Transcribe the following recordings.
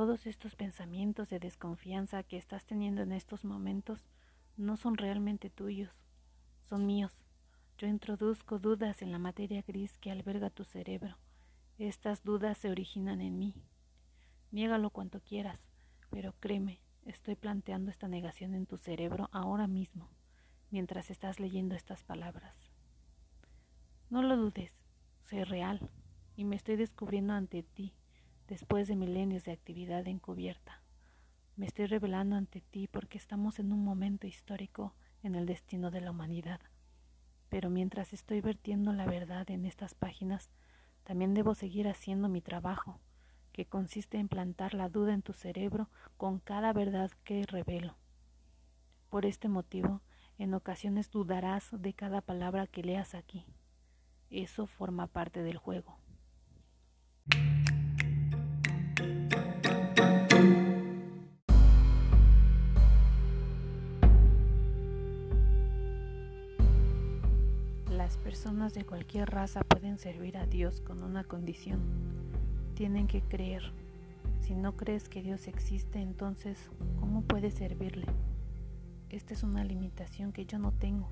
Todos estos pensamientos de desconfianza que estás teniendo en estos momentos no son realmente tuyos, son míos. Yo introduzco dudas en la materia gris que alberga tu cerebro. Estas dudas se originan en mí. Niégalo cuanto quieras, pero créeme, estoy planteando esta negación en tu cerebro ahora mismo, mientras estás leyendo estas palabras. No lo dudes, soy real y me estoy descubriendo ante ti después de milenios de actividad encubierta. Me estoy revelando ante ti porque estamos en un momento histórico en el destino de la humanidad. Pero mientras estoy vertiendo la verdad en estas páginas, también debo seguir haciendo mi trabajo, que consiste en plantar la duda en tu cerebro con cada verdad que revelo. Por este motivo, en ocasiones dudarás de cada palabra que leas aquí. Eso forma parte del juego. Personas de cualquier raza pueden servir a Dios con una condición. Tienen que creer. Si no crees que Dios existe, entonces, ¿cómo puedes servirle? Esta es una limitación que yo no tengo.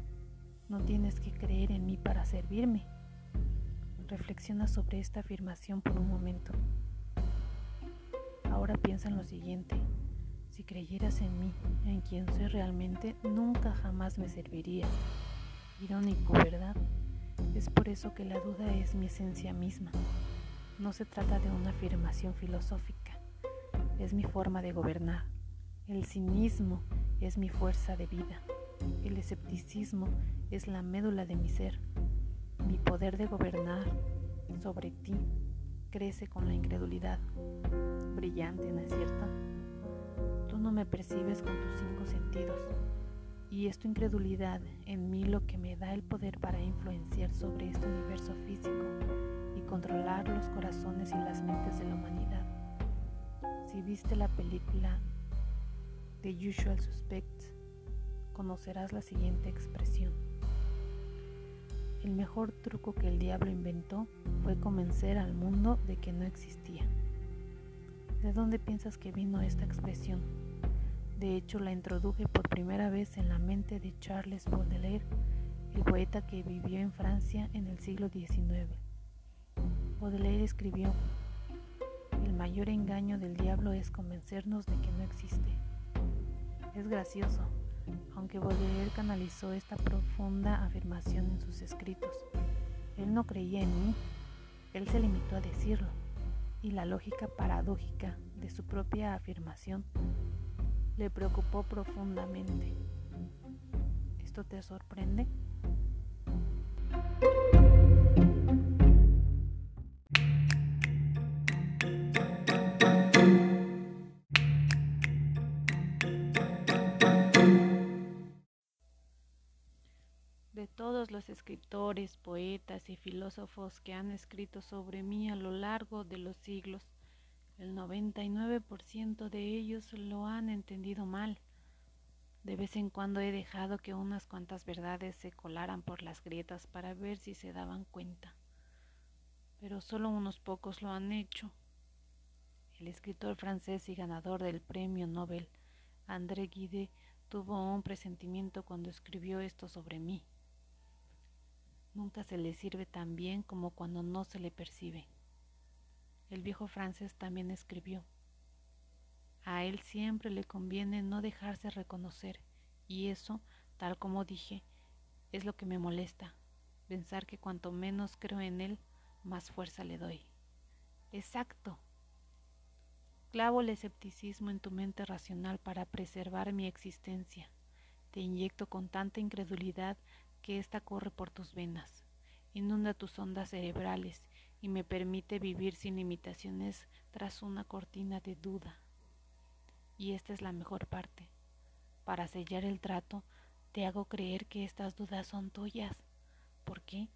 No tienes que creer en mí para servirme. Reflexiona sobre esta afirmación por un momento. Ahora piensa en lo siguiente. Si creyeras en mí, en quien soy realmente, nunca jamás me servirías. Irónico, ¿verdad? Es por eso que la duda es mi esencia misma. No se trata de una afirmación filosófica, es mi forma de gobernar. El cinismo es mi fuerza de vida. El escepticismo es la médula de mi ser. Mi poder de gobernar sobre ti crece con la incredulidad. Brillante, ¿no es cierto? Tú no me percibes con tus cinco sentidos y es tu incredulidad en mí lo que me da el poder para influenciar sobre este universo físico y controlar los corazones y las mentes de la humanidad. Si viste la película The Usual Suspects, conocerás la siguiente expresión. El mejor truco que el diablo inventó fue convencer al mundo de que no existía. ¿De dónde piensas que vino esta expresión? De hecho, la introduje por primera vez en la mente de Charles Baudelaire, el poeta que vivió en Francia en el siglo XIX. Baudelaire escribió, El mayor engaño del diablo es convencernos de que no existe. Es gracioso, aunque Baudelaire canalizó esta profunda afirmación en sus escritos. Él no creía en mí, él se limitó a decirlo, y la lógica paradójica de su propia afirmación le preocupó profundamente. ¿Esto te sorprende? de todos los escritores, poetas y filósofos que han escrito sobre mí a lo largo de los siglos, el 99% de ellos lo han entendido mal. De vez en cuando he dejado que unas cuantas verdades se colaran por las grietas para ver si se daban cuenta. Pero solo unos pocos lo han hecho. El escritor francés y ganador del premio Nobel, André Gide, tuvo un presentimiento cuando escribió esto sobre mí. Nunca se le sirve tan bien como cuando no se le percibe. El viejo francés también escribió, a él siempre le conviene no dejarse reconocer, y eso, tal como dije, es lo que me molesta, pensar que cuanto menos creo en él, más fuerza le doy. Exacto. Clavo el escepticismo en tu mente racional para preservar mi existencia. Te inyecto con tanta incredulidad que ésta corre por tus venas, inunda tus ondas cerebrales y me permite vivir sin limitaciones tras una cortina de duda. Y esta es la mejor parte. Para sellar el trato, te hago creer que estas dudas son tuyas. ¿Por qué?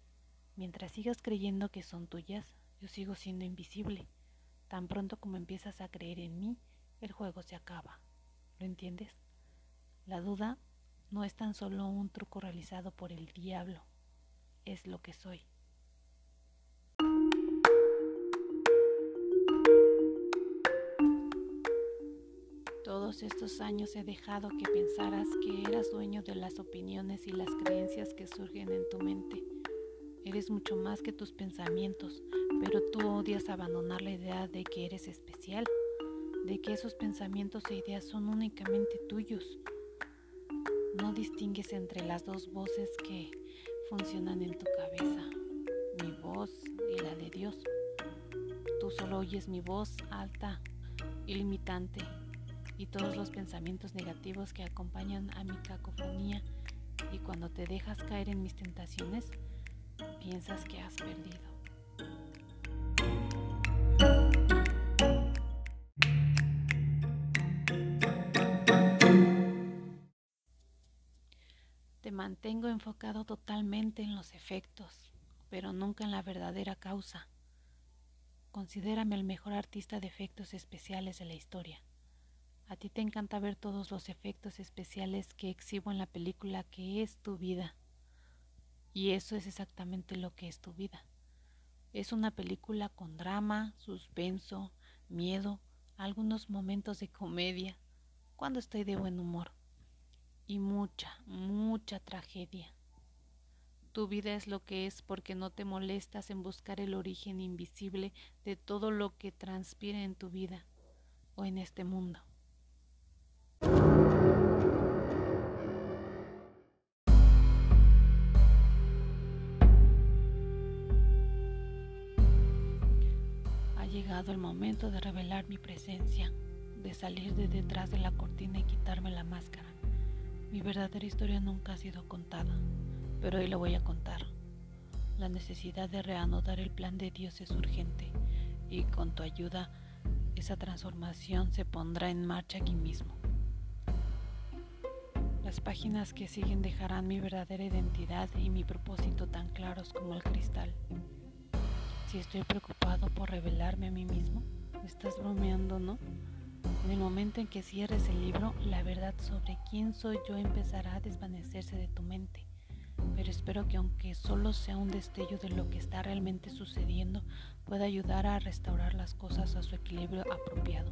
Mientras sigas creyendo que son tuyas, yo sigo siendo invisible. Tan pronto como empiezas a creer en mí, el juego se acaba. ¿Lo entiendes? La duda no es tan solo un truco realizado por el diablo, es lo que soy. Todos estos años he dejado que pensaras que eras dueño de las opiniones y las creencias que surgen en tu mente. Eres mucho más que tus pensamientos, pero tú odias abandonar la idea de que eres especial, de que esos pensamientos e ideas son únicamente tuyos. No distingues entre las dos voces que funcionan en tu cabeza, mi voz y la de Dios. Tú solo oyes mi voz alta, ilimitante, y todos los pensamientos negativos que acompañan a mi cacofonía y cuando te dejas caer en mis tentaciones, piensas que has perdido. Te mantengo enfocado totalmente en los efectos, pero nunca en la verdadera causa. Considérame el mejor artista de efectos especiales de la historia. A ti te encanta ver todos los efectos especiales que exhibo en la película que es tu vida. Y eso es exactamente lo que es tu vida. Es una película con drama, suspenso, miedo, algunos momentos de comedia, cuando estoy de buen humor. Y mucha, mucha tragedia. Tu vida es lo que es porque no te molestas en buscar el origen invisible de todo lo que transpira en tu vida o en este mundo. Llegado el momento de revelar mi presencia, de salir de detrás de la cortina y quitarme la máscara. Mi verdadera historia nunca ha sido contada, pero hoy la voy a contar. La necesidad de reanudar el plan de Dios es urgente y con tu ayuda esa transformación se pondrá en marcha aquí mismo. Las páginas que siguen dejarán mi verdadera identidad y mi propósito tan claros como el cristal. Si estoy preocupado por revelarme a mí mismo, estás bromeando, ¿no? En el momento en que cierres el libro, la verdad sobre quién soy yo empezará a desvanecerse de tu mente. Pero espero que aunque solo sea un destello de lo que está realmente sucediendo, pueda ayudar a restaurar las cosas a su equilibrio apropiado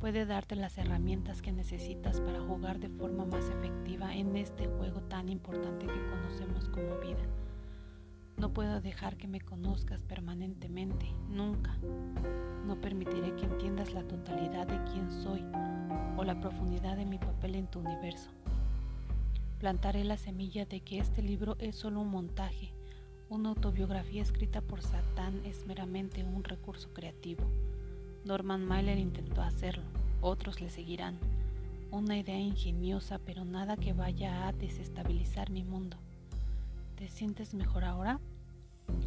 puede darte las herramientas que necesitas para jugar de forma más efectiva en este juego tan importante que conocemos como vida. No puedo dejar que me conozcas permanentemente, nunca. No permitiré que entiendas la totalidad de quién soy o la profundidad de mi papel en tu universo. Plantaré la semilla de que este libro es solo un montaje, una autobiografía escrita por Satán es meramente un recurso creativo Norman Mailer intentó hacerlo, otros le seguirán. Una idea ingeniosa, pero nada que vaya a desestabilizar mi mundo. ¿Te sientes mejor ahora?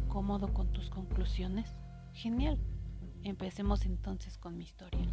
¿Cómodo con tus conclusiones? Genial. Empecemos entonces con mi historia.